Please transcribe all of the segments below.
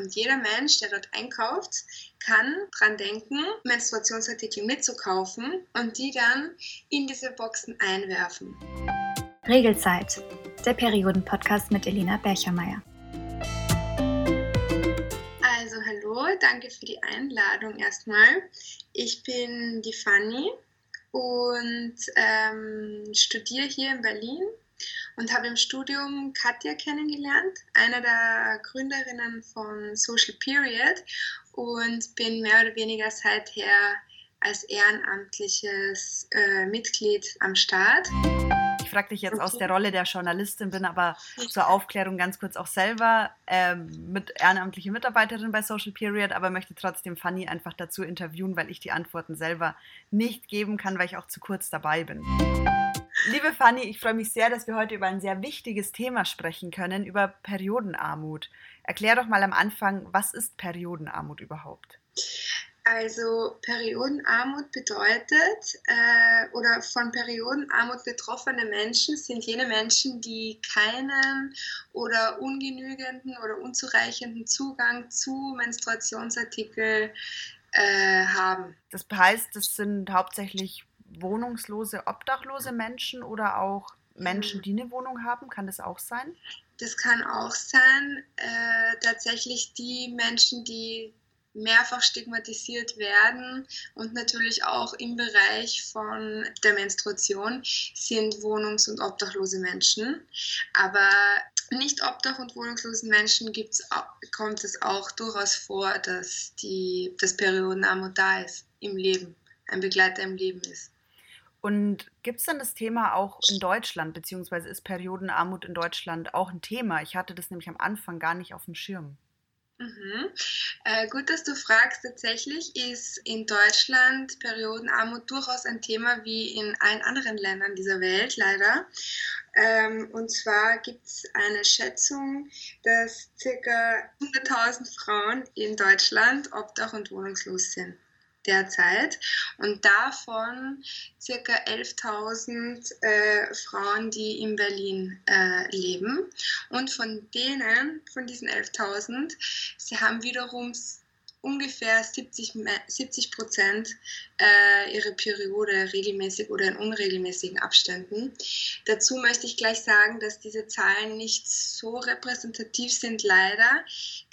Und jeder Mensch, der dort einkauft, kann dran denken, Menstruationsartikel mitzukaufen und die dann in diese Boxen einwerfen. Regelzeit, der Perioden-Podcast mit Elena Berchermeier. Also hallo, danke für die Einladung erstmal. Ich bin die Fanny und ähm, studiere hier in Berlin und habe im Studium Katja kennengelernt, eine der Gründerinnen von Social Period und bin mehr oder weniger seither als ehrenamtliches äh, Mitglied am Start. Ich frage dich jetzt okay. aus der Rolle der Journalistin, bin aber zur Aufklärung ganz kurz auch selber ähm, mit ehrenamtliche Mitarbeiterin bei Social Period, aber möchte trotzdem Fanny einfach dazu interviewen, weil ich die Antworten selber nicht geben kann, weil ich auch zu kurz dabei bin. Liebe Fanny, ich freue mich sehr, dass wir heute über ein sehr wichtiges Thema sprechen können, über Periodenarmut. Erklär doch mal am Anfang, was ist Periodenarmut überhaupt? Also Periodenarmut bedeutet, äh, oder von Periodenarmut betroffene Menschen sind jene Menschen, die keinen oder ungenügenden oder unzureichenden Zugang zu Menstruationsartikeln äh, haben. Das heißt, das sind hauptsächlich wohnungslose, obdachlose Menschen oder auch Menschen, die eine Wohnung haben? Kann das auch sein? Das kann auch sein. Äh, tatsächlich die Menschen, die mehrfach stigmatisiert werden und natürlich auch im Bereich von der Menstruation sind wohnungs- und obdachlose Menschen. Aber nicht obdach- und wohnungslosen Menschen gibt's, kommt es auch durchaus vor, dass die, das Periodenarmut da ist im Leben, ein Begleiter im Leben ist. Und gibt es dann das Thema auch in Deutschland, beziehungsweise ist Periodenarmut in Deutschland auch ein Thema? Ich hatte das nämlich am Anfang gar nicht auf dem Schirm. Mhm. Äh, gut, dass du fragst. Tatsächlich ist in Deutschland Periodenarmut durchaus ein Thema wie in allen anderen Ländern dieser Welt, leider. Ähm, und zwar gibt es eine Schätzung, dass ca. 100.000 Frauen in Deutschland obdach- und wohnungslos sind derzeit. Und davon circa 11.000 äh, Frauen, die in Berlin äh, leben. Und von denen, von diesen 11.000, sie haben wiederum ungefähr 70, 70 Prozent äh, ihre Periode regelmäßig oder in unregelmäßigen Abständen. Dazu möchte ich gleich sagen, dass diese Zahlen nicht so repräsentativ sind, leider.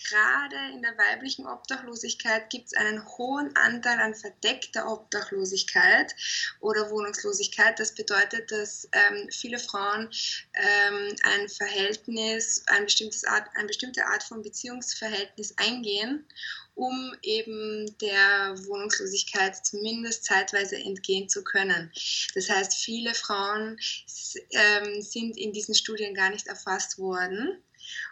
Gerade in der weiblichen Obdachlosigkeit gibt es einen hohen Anteil an verdeckter Obdachlosigkeit oder Wohnungslosigkeit. Das bedeutet, dass ähm, viele Frauen ähm, ein Verhältnis, ein bestimmtes Art, eine bestimmte Art von Beziehungsverhältnis eingehen um eben der Wohnungslosigkeit zumindest zeitweise entgehen zu können. Das heißt, viele Frauen ähm, sind in diesen Studien gar nicht erfasst worden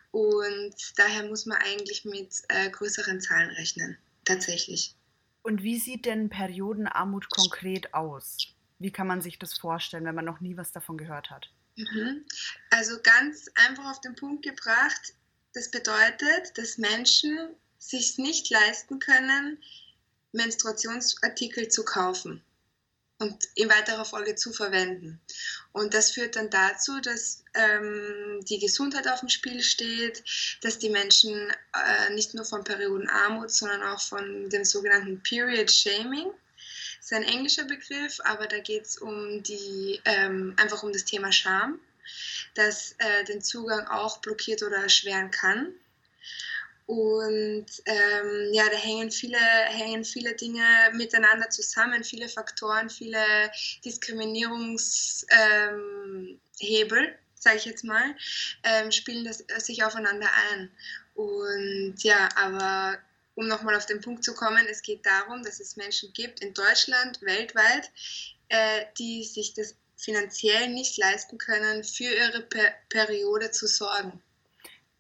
und daher muss man eigentlich mit äh, größeren Zahlen rechnen, tatsächlich. Und wie sieht denn Periodenarmut konkret aus? Wie kann man sich das vorstellen, wenn man noch nie was davon gehört hat? Mhm. Also ganz einfach auf den Punkt gebracht, das bedeutet, dass Menschen sich nicht leisten können, Menstruationsartikel zu kaufen und in weiterer Folge zu verwenden. Und das führt dann dazu, dass ähm, die Gesundheit auf dem Spiel steht, dass die Menschen äh, nicht nur von Periodenarmut, sondern auch von dem sogenannten Period Shaming, das ist ein englischer Begriff, aber da geht es um ähm, einfach um das Thema Scham, das äh, den Zugang auch blockiert oder erschweren kann. Und ähm, ja, da hängen viele, hängen viele Dinge miteinander zusammen, viele Faktoren, viele Diskriminierungshebel, ähm, sage ich jetzt mal, ähm, spielen das, sich aufeinander ein. Und ja, aber um nochmal auf den Punkt zu kommen, es geht darum, dass es Menschen gibt in Deutschland, weltweit, äh, die sich das finanziell nicht leisten können, für ihre per Periode zu sorgen.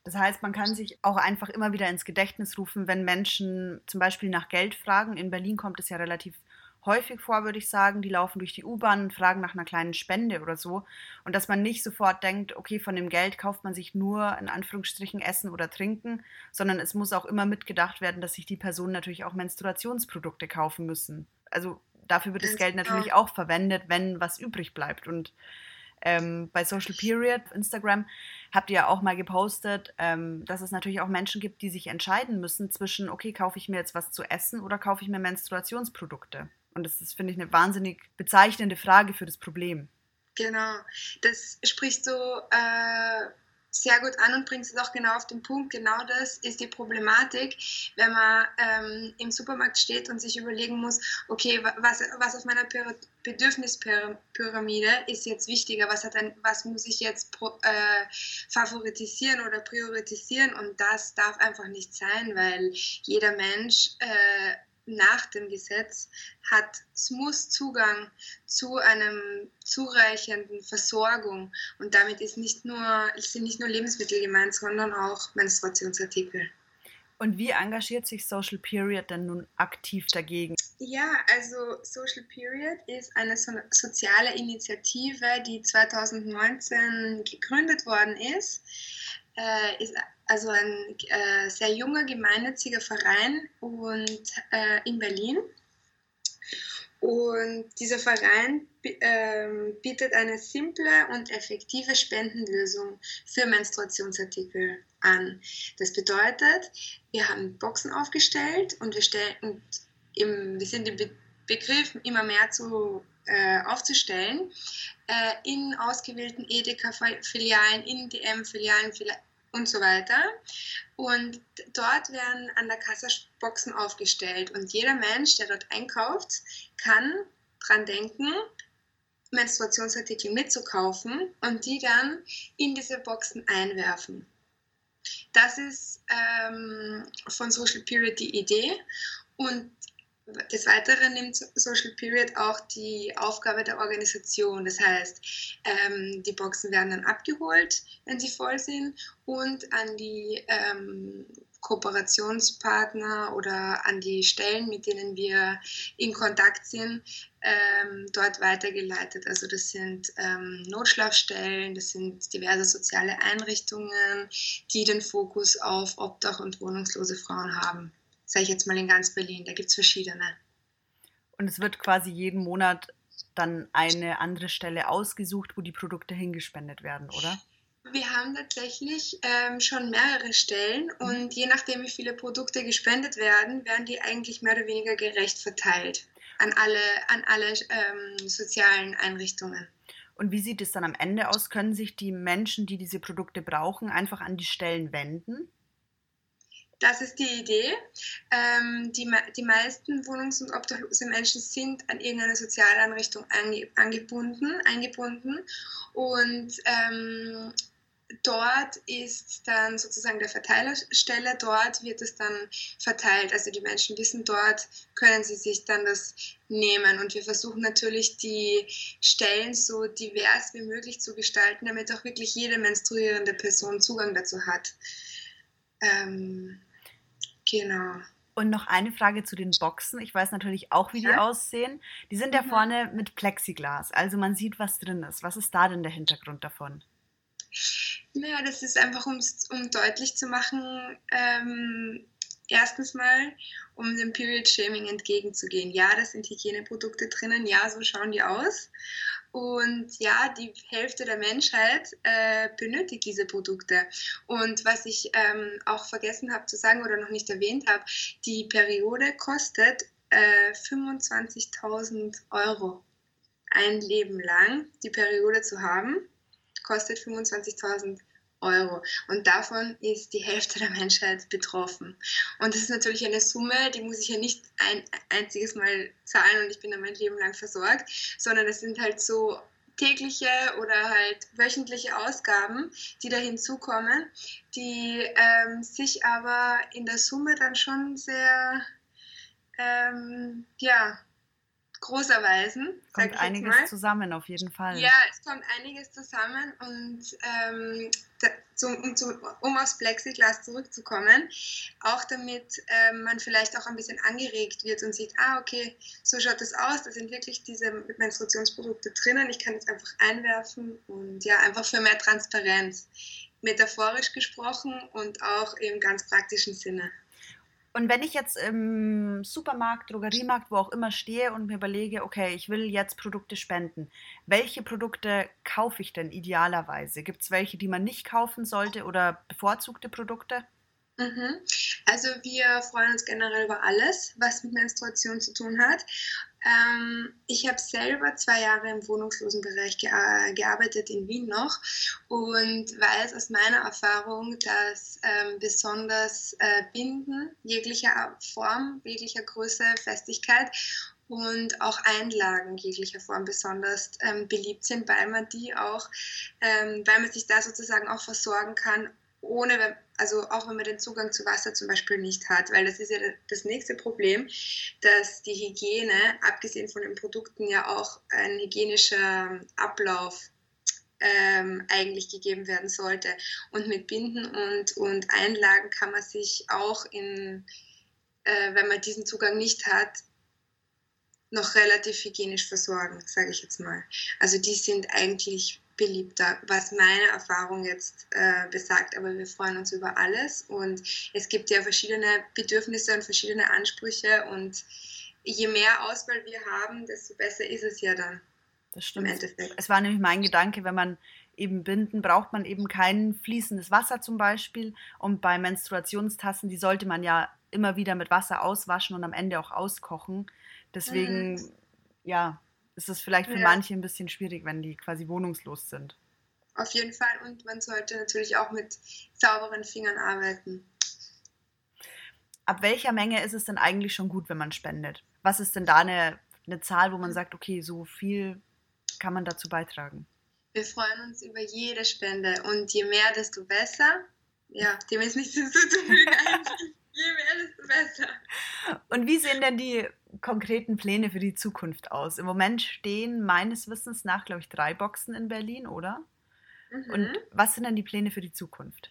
Das heißt, man kann sich auch einfach immer wieder ins Gedächtnis rufen, wenn Menschen zum Beispiel nach Geld fragen. In Berlin kommt es ja relativ häufig vor, würde ich sagen. Die laufen durch die U-Bahn und fragen nach einer kleinen Spende oder so. Und dass man nicht sofort denkt, okay, von dem Geld kauft man sich nur in Anführungsstrichen Essen oder Trinken, sondern es muss auch immer mitgedacht werden, dass sich die Personen natürlich auch Menstruationsprodukte kaufen müssen. Also dafür wird das Geld genau. natürlich auch verwendet, wenn was übrig bleibt. Und Ähm, bei Social Period, Instagram, habt ihr ja auch mal gepostet, ähm, dass es natürlich auch Menschen gibt, die sich entscheiden müssen zwischen, okay, kaufe ich mir jetzt was zu essen oder kaufe ich mir Menstruationsprodukte? Und das ist, finde ich, eine wahnsinnig bezeichnende Frage für das Problem. Genau, das sprichst du äh, sehr gut an und bringst es auch genau auf den Punkt. Genau das ist die Problematik, wenn man ähm, im Supermarkt steht und sich überlegen muss, okay, was, was auf meiner Bedürfnispyramide ist jetzt wichtiger, was, hat ein, was muss ich jetzt pro, äh, favoritisieren oder priorisieren und das darf einfach nicht sein, weil jeder Mensch äh, nach dem Gesetz hat muss Zugang zu einem zureichenden Versorgung und damit ist nicht nur, sind nicht nur Lebensmittel gemeint, sondern auch Menstruationsartikel. Und wie engagiert sich Social Period denn nun aktiv dagegen? Ja, also Social Period ist eine so soziale Initiative, die 2019 gegründet worden ist. Äh, ist also ein äh, sehr junger gemeinnütziger Verein und äh, in Berlin. Und dieser Verein äh, bietet eine simple und effektive Spendenlösung für Menstruationsartikel an. Das bedeutet, wir haben Boxen aufgestellt und wir, stellen, im, wir sind im Be Begriff, immer mehr zu, äh, aufzustellen, äh, in ausgewählten Edeka-Filialen, in DM-Filialen, und so weiter. Und dort werden an der Kasse Boxen aufgestellt und jeder Mensch, der dort einkauft, kann dran denken, Menstruationsartikel mitzukaufen und die dann in diese Boxen einwerfen. Das ist ähm, von Social die Idee und des Weiteren nimmt Social Period auch die Aufgabe der Organisation. Das heißt, ähm, die Boxen werden dann abgeholt, wenn sie voll sind, und an die ähm, Kooperationspartner oder an die Stellen, mit denen wir in Kontakt sind, ähm, dort weitergeleitet. Also das sind ähm, Notschlafstellen, das sind diverse soziale Einrichtungen, die den Fokus auf Obdach und wohnungslose Frauen haben sage ich jetzt mal in ganz Berlin. Da gibt es verschiedene. Und es wird quasi jeden Monat dann eine andere Stelle ausgesucht, wo die Produkte hingespendet werden, oder? Wir haben tatsächlich ähm, schon mehrere Stellen mhm. und je nachdem, wie viele Produkte gespendet werden, werden die eigentlich mehr oder weniger gerecht verteilt an alle, an alle ähm, sozialen Einrichtungen. Und wie sieht es dann am Ende aus? Können sich die Menschen, die diese Produkte brauchen, einfach an die Stellen wenden? Das ist die Idee. Ähm, die, die meisten wohnungs- und obdachlose Menschen sind an irgendeine Sozialeinrichtung ange, angebunden, eingebunden und ähm, dort ist dann sozusagen der Verteilerstelle, dort wird es dann verteilt. Also die Menschen wissen, dort können sie sich dann das nehmen. Und wir versuchen natürlich die Stellen so divers wie möglich zu gestalten, damit auch wirklich jede menstruierende Person Zugang dazu hat. Ähm, genau. Und noch eine Frage zu den Boxen. Ich weiß natürlich auch, wie die ja. aussehen. Die sind ja mhm. vorne mit Plexiglas, also man sieht, was drin ist. Was ist da denn der Hintergrund davon? Naja, das ist einfach, um deutlich zu machen, ähm, erstens mal, um dem Period Shaming entgegenzugehen. Ja, da sind Hygieneprodukte drinnen, ja, so schauen die aus. Und ja, die Hälfte der Menschheit äh, benötigt diese Produkte. Und was ich ähm, auch vergessen habe zu sagen oder noch nicht erwähnt habe, die Periode kostet äh, 25.000 Euro. Ein Leben lang die Periode zu haben, kostet 25.000 Euro. Und davon ist die Hälfte der Menschheit betroffen. Und das ist natürlich eine Summe, die muss ich ja nicht ein einziges Mal zahlen und ich bin dann mein Leben lang versorgt, sondern es sind halt so tägliche oder halt wöchentliche Ausgaben, die da hinzukommen, die ähm, sich aber in der Summe dann schon sehr ähm, ja, groß erweisen. Kommt einiges zusammen, auf jeden Fall. Ja, es kommt einiges zusammen und ähm, da, zum, um, zum, um aufs Plexiglas zurückzukommen, auch damit ähm, man vielleicht auch ein bisschen angeregt wird und sieht, ah, okay, so schaut das aus, da sind wirklich diese Menstruationsprodukte drinnen, ich kann es einfach einwerfen und ja, einfach für mehr Transparenz, metaphorisch gesprochen und auch im ganz praktischen Sinne. Und wenn ich jetzt im Supermarkt, Drogeriemarkt, wo auch immer stehe und mir überlege, okay, ich will jetzt Produkte spenden, welche Produkte kaufe ich denn idealerweise? Gibt es welche, die man nicht kaufen sollte oder bevorzugte Produkte? Mhm. Also wir freuen uns generell über alles, was mit Menstruation zu tun hat. Ähm, ich habe selber zwei Jahre im Wohnungslosenbereich gea gearbeitet in Wien noch und weiß aus meiner Erfahrung, dass ähm, besonders äh, Binden jeglicher Form, jeglicher Größe, Festigkeit und auch Einlagen jeglicher Form besonders ähm, beliebt sind, weil man die auch, ähm, weil man sich da sozusagen auch versorgen kann, ohne, also auch wenn man den Zugang zu Wasser zum Beispiel nicht hat, weil das ist ja das nächste Problem, dass die Hygiene, abgesehen von den Produkten, ja auch ein hygienischer Ablauf ähm, eigentlich gegeben werden sollte. Und mit Binden und, und Einlagen kann man sich auch in, äh, wenn man diesen Zugang nicht hat, noch relativ hygienisch versorgen, sage ich jetzt mal. Also die sind eigentlich beliebter, was meine Erfahrung jetzt äh, besagt. Aber wir freuen uns über alles und es gibt ja verschiedene Bedürfnisse und verschiedene Ansprüche und je mehr Auswahl wir haben, desto besser ist es ja dann. Das stimmt. Im Endeffekt. Es war nämlich mein Gedanke, wenn man eben binden, braucht man eben kein fließendes Wasser zum Beispiel. Und bei Menstruationstassen, die sollte man ja immer wieder mit Wasser auswaschen und am Ende auch auskochen. Deswegen, mhm. ja, ist es vielleicht für ja. manche ein bisschen schwierig, wenn die quasi wohnungslos sind. Auf jeden Fall und man sollte natürlich auch mit sauberen Fingern arbeiten. Ab welcher Menge ist es denn eigentlich schon gut, wenn man spendet? Was ist denn da eine, eine Zahl, wo man sagt, okay, so viel kann man dazu beitragen? Wir freuen uns über jede Spende und je mehr, desto besser. Ja, dem ist nichts hinzuzufügen eigentlich. Je mehr, desto besser. Und wie sehen denn die konkreten Pläne für die Zukunft aus? Im Moment stehen meines Wissens nach, glaube ich, drei Boxen in Berlin, oder? Mhm. Und was sind denn die Pläne für die Zukunft?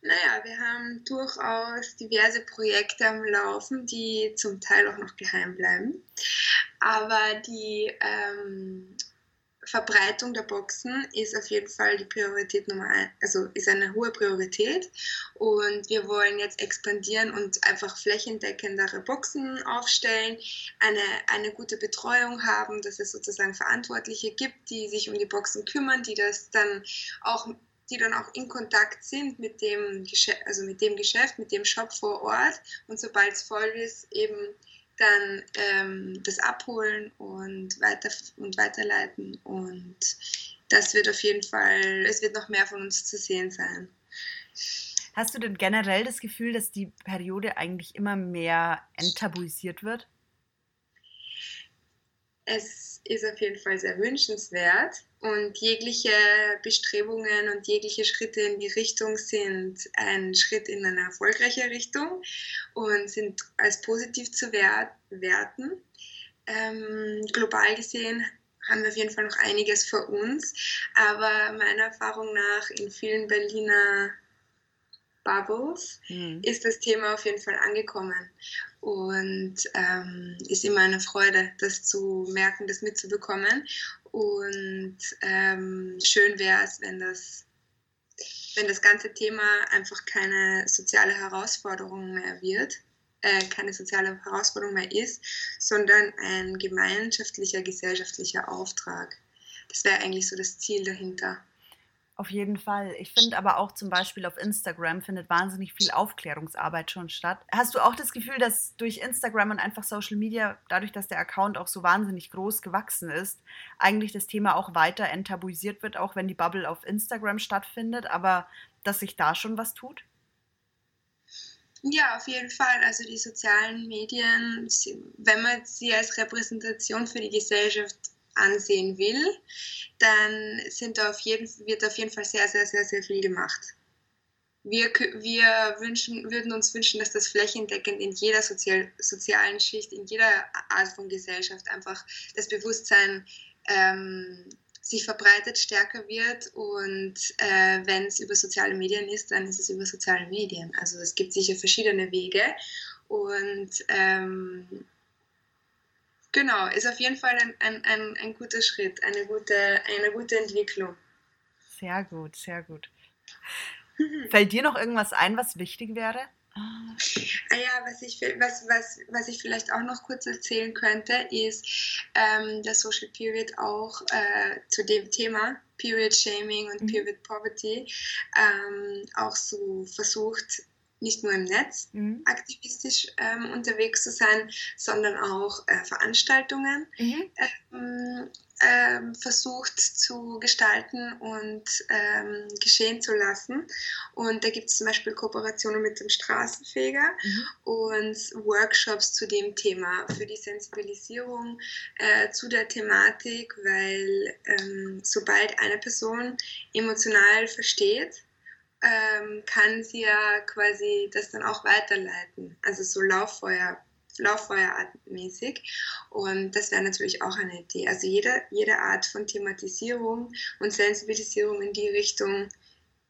Naja, wir haben durchaus diverse Projekte am Laufen, die zum Teil auch noch geheim bleiben. Aber die ähm, Verbreitung der Boxen ist auf jeden Fall die Priorität Nummer eins, also ist eine hohe Priorität. Und wir wollen jetzt expandieren und einfach flächendeckendere Boxen aufstellen, eine, eine gute Betreuung haben, dass es sozusagen Verantwortliche gibt, die sich um die Boxen kümmern, die das dann auch die dann auch in Kontakt sind mit dem, Geschäft, also mit dem Geschäft, mit dem Shop vor Ort und sobald es voll ist, eben dann ähm, das abholen und, weiter, und weiterleiten. Und das wird auf jeden Fall, es wird noch mehr von uns zu sehen sein. Hast du denn generell das Gefühl, dass die Periode eigentlich immer mehr enttabuisiert wird? Es ist auf jeden Fall sehr wünschenswert und jegliche Bestrebungen und jegliche Schritte in die Richtung sind ein Schritt in eine erfolgreiche Richtung und sind als positiv zu werten. Ähm, global gesehen haben wir auf jeden Fall noch einiges vor uns, aber meiner Erfahrung nach in vielen Berliner Bubbles mhm. ist das Thema auf jeden Fall angekommen und ähm, ist immer eine Freude, das zu merken, das mitzubekommen. Und ähm, schön wäre es, wenn das, wenn das ganze Thema einfach keine soziale Herausforderung mehr wird, äh, keine soziale Herausforderung mehr ist, sondern ein gemeinschaftlicher, gesellschaftlicher Auftrag. Das wäre eigentlich so das Ziel dahinter. Auf jeden Fall. Ich finde aber auch zum Beispiel auf Instagram findet wahnsinnig viel Aufklärungsarbeit schon statt. Hast du auch das Gefühl, dass durch Instagram und einfach Social Media, dadurch, dass der Account auch so wahnsinnig groß gewachsen ist, eigentlich das Thema auch weiter enttabuisiert wird, auch wenn die Bubble auf Instagram stattfindet, aber dass sich da schon was tut? Ja, auf jeden Fall. Also die sozialen Medien, wenn man sie als Repräsentation für die Gesellschaft ansehen will, dann sind auf jeden, wird auf jeden Fall sehr, sehr, sehr, sehr viel gemacht. Wir, wir wünschen, würden uns wünschen, dass das flächendeckend in jeder sozial, sozialen Schicht, in jeder Art von Gesellschaft einfach das Bewusstsein ähm, sich verbreitet, stärker wird. Und äh, wenn es über soziale Medien ist, dann ist es über soziale Medien. Also es gibt sicher verschiedene Wege. Und ähm, Genau, ist auf jeden Fall ein, ein, ein, ein guter Schritt, eine gute, eine gute Entwicklung. Sehr gut, sehr gut. Fällt dir noch irgendwas ein, was wichtig wäre? Ah. ja, was ich, was, was, was ich vielleicht auch noch kurz erzählen könnte, ist, ähm, dass Social Period auch äh, zu dem Thema Period Shaming und mhm. Period Poverty ähm, auch so versucht, nicht nur im Netz mhm. aktivistisch ähm, unterwegs zu sein, sondern auch äh, Veranstaltungen mhm. ähm, ähm, versucht zu gestalten und ähm, geschehen zu lassen. Und da gibt es zum Beispiel Kooperationen mit dem Straßenfeger mhm. und Workshops zu dem Thema für die Sensibilisierung äh, zu der Thematik, weil ähm, sobald eine Person emotional versteht, ähm, kann sie ja quasi das dann auch weiterleiten. Also so Lauffeuer, Lauffeuerartmäßig. Und das wäre natürlich auch eine Idee. Also jede, jede Art von Thematisierung und Sensibilisierung in die Richtung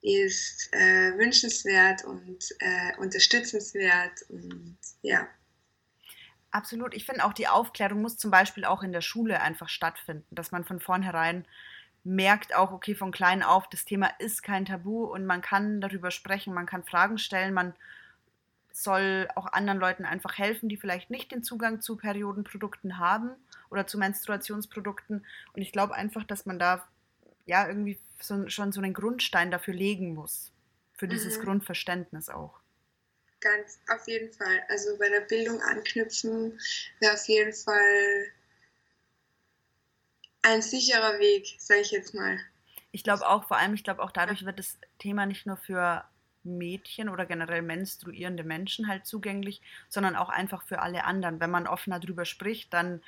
ist äh, wünschenswert und äh, unterstützenswert und ja. Absolut. Ich finde auch, die Aufklärung muss zum Beispiel auch in der Schule einfach stattfinden, dass man von vornherein merkt auch, okay, von klein auf, das Thema ist kein Tabu und man kann darüber sprechen, man kann Fragen stellen, man soll auch anderen Leuten einfach helfen, die vielleicht nicht den Zugang zu Periodenprodukten haben oder zu Menstruationsprodukten. Und ich glaube einfach, dass man da ja irgendwie so, schon so einen Grundstein dafür legen muss, für dieses mhm. Grundverständnis auch. Ganz auf jeden Fall. Also bei der Bildung anknüpfen wäre auf jeden Fall ein sicherer Weg, sage ich jetzt mal. Ich glaube auch, vor allem, ich glaube auch dadurch wird das Thema nicht nur für Mädchen oder generell menstruierende Menschen halt zugänglich, sondern auch einfach für alle anderen. Wenn man offener drüber spricht, dann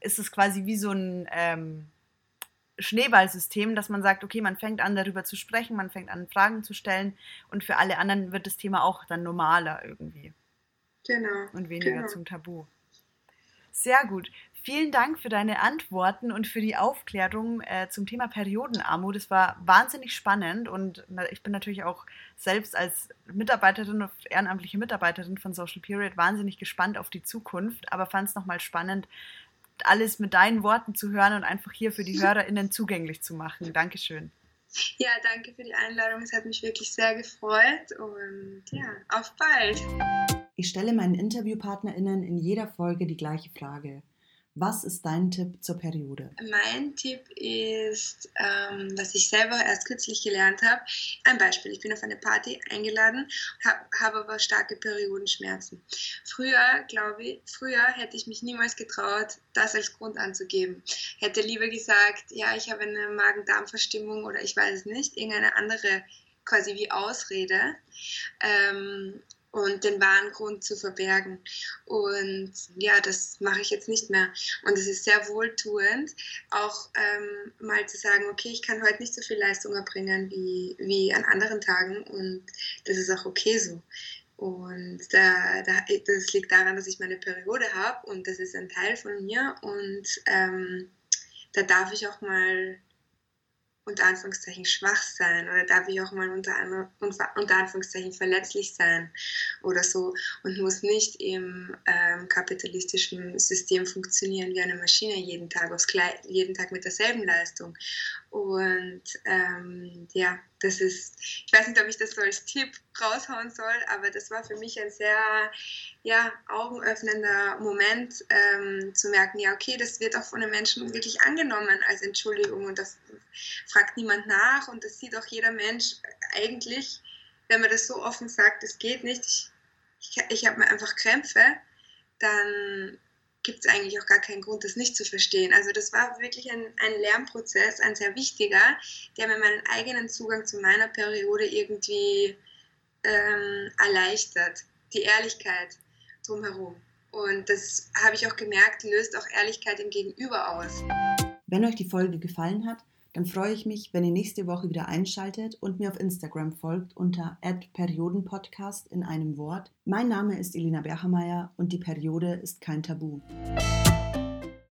ist es quasi wie so ein ähm, Schneeballsystem, dass man sagt, okay, man fängt an darüber zu sprechen, man fängt an Fragen zu stellen und für alle anderen wird das Thema auch dann normaler irgendwie. Genau. Und weniger genau. zum Tabu. Sehr gut. Vielen Dank für deine Antworten und für die Aufklärung äh, zum Thema Periodenarmut. Es war wahnsinnig spannend und ich bin natürlich auch selbst als Mitarbeiterin, ehrenamtliche Mitarbeiterin von Social Period wahnsinnig gespannt auf die Zukunft, aber fand es nochmal spannend, alles mit deinen Worten zu hören und einfach hier für die HörerInnen zugänglich zu machen. Dankeschön. Ja, danke für die Einladung. Es hat mich wirklich sehr gefreut und ja, auf bald. Ich stelle meinen InterviewpartnerInnen in jeder Folge die gleiche Frage. Was ist dein Tipp zur Periode? Mein Tipp ist, ähm, was ich selber erst kürzlich gelernt habe. Ein Beispiel, ich bin auf eine Party eingeladen, habe hab aber starke Periodenschmerzen. Früher, glaube ich, früher hätte ich mich niemals getraut, das als Grund anzugeben. Hätte lieber gesagt, ja, ich habe eine Magen-Darm-Verstimmung oder ich weiß es nicht, irgendeine andere quasi wie Ausrede. Ähm, und den wahren Grund zu verbergen. Und ja, das mache ich jetzt nicht mehr. Und es ist sehr wohltuend, auch ähm, mal zu sagen, okay, ich kann heute nicht so viel Leistung erbringen wie, wie an anderen Tagen und das ist auch okay so. Und da, da, das liegt daran, dass ich meine Periode habe und das ist ein Teil von mir und ähm, da darf ich auch mal unter Anführungszeichen schwach sein oder darf ich auch mal unter, unter Anführungszeichen verletzlich sein oder so und muss nicht im ähm, kapitalistischen System funktionieren wie eine Maschine jeden Tag, aufs jeden Tag mit derselben Leistung. Und ähm, ja, das ist, ich weiß nicht, ob ich das so als Tipp raushauen soll, aber das war für mich ein sehr ja, augenöffnender Moment, ähm, zu merken, ja, okay, das wird auch von den Menschen wirklich angenommen als Entschuldigung und das fragt niemand nach und das sieht auch jeder Mensch eigentlich, wenn man das so offen sagt, es geht nicht, ich, ich, ich habe einfach Krämpfe, dann gibt es eigentlich auch gar keinen Grund, das nicht zu verstehen. Also das war wirklich ein, ein Lernprozess, ein sehr wichtiger, der mir meinen eigenen Zugang zu meiner Periode irgendwie ähm, erleichtert. Die Ehrlichkeit drumherum. Und das habe ich auch gemerkt, löst auch Ehrlichkeit im Gegenüber aus. Wenn euch die Folge gefallen hat, dann freue ich mich, wenn ihr nächste Woche wieder einschaltet und mir auf Instagram folgt unter @periodenpodcast in einem Wort. Mein Name ist Elina Berchermeier und die Periode ist kein Tabu.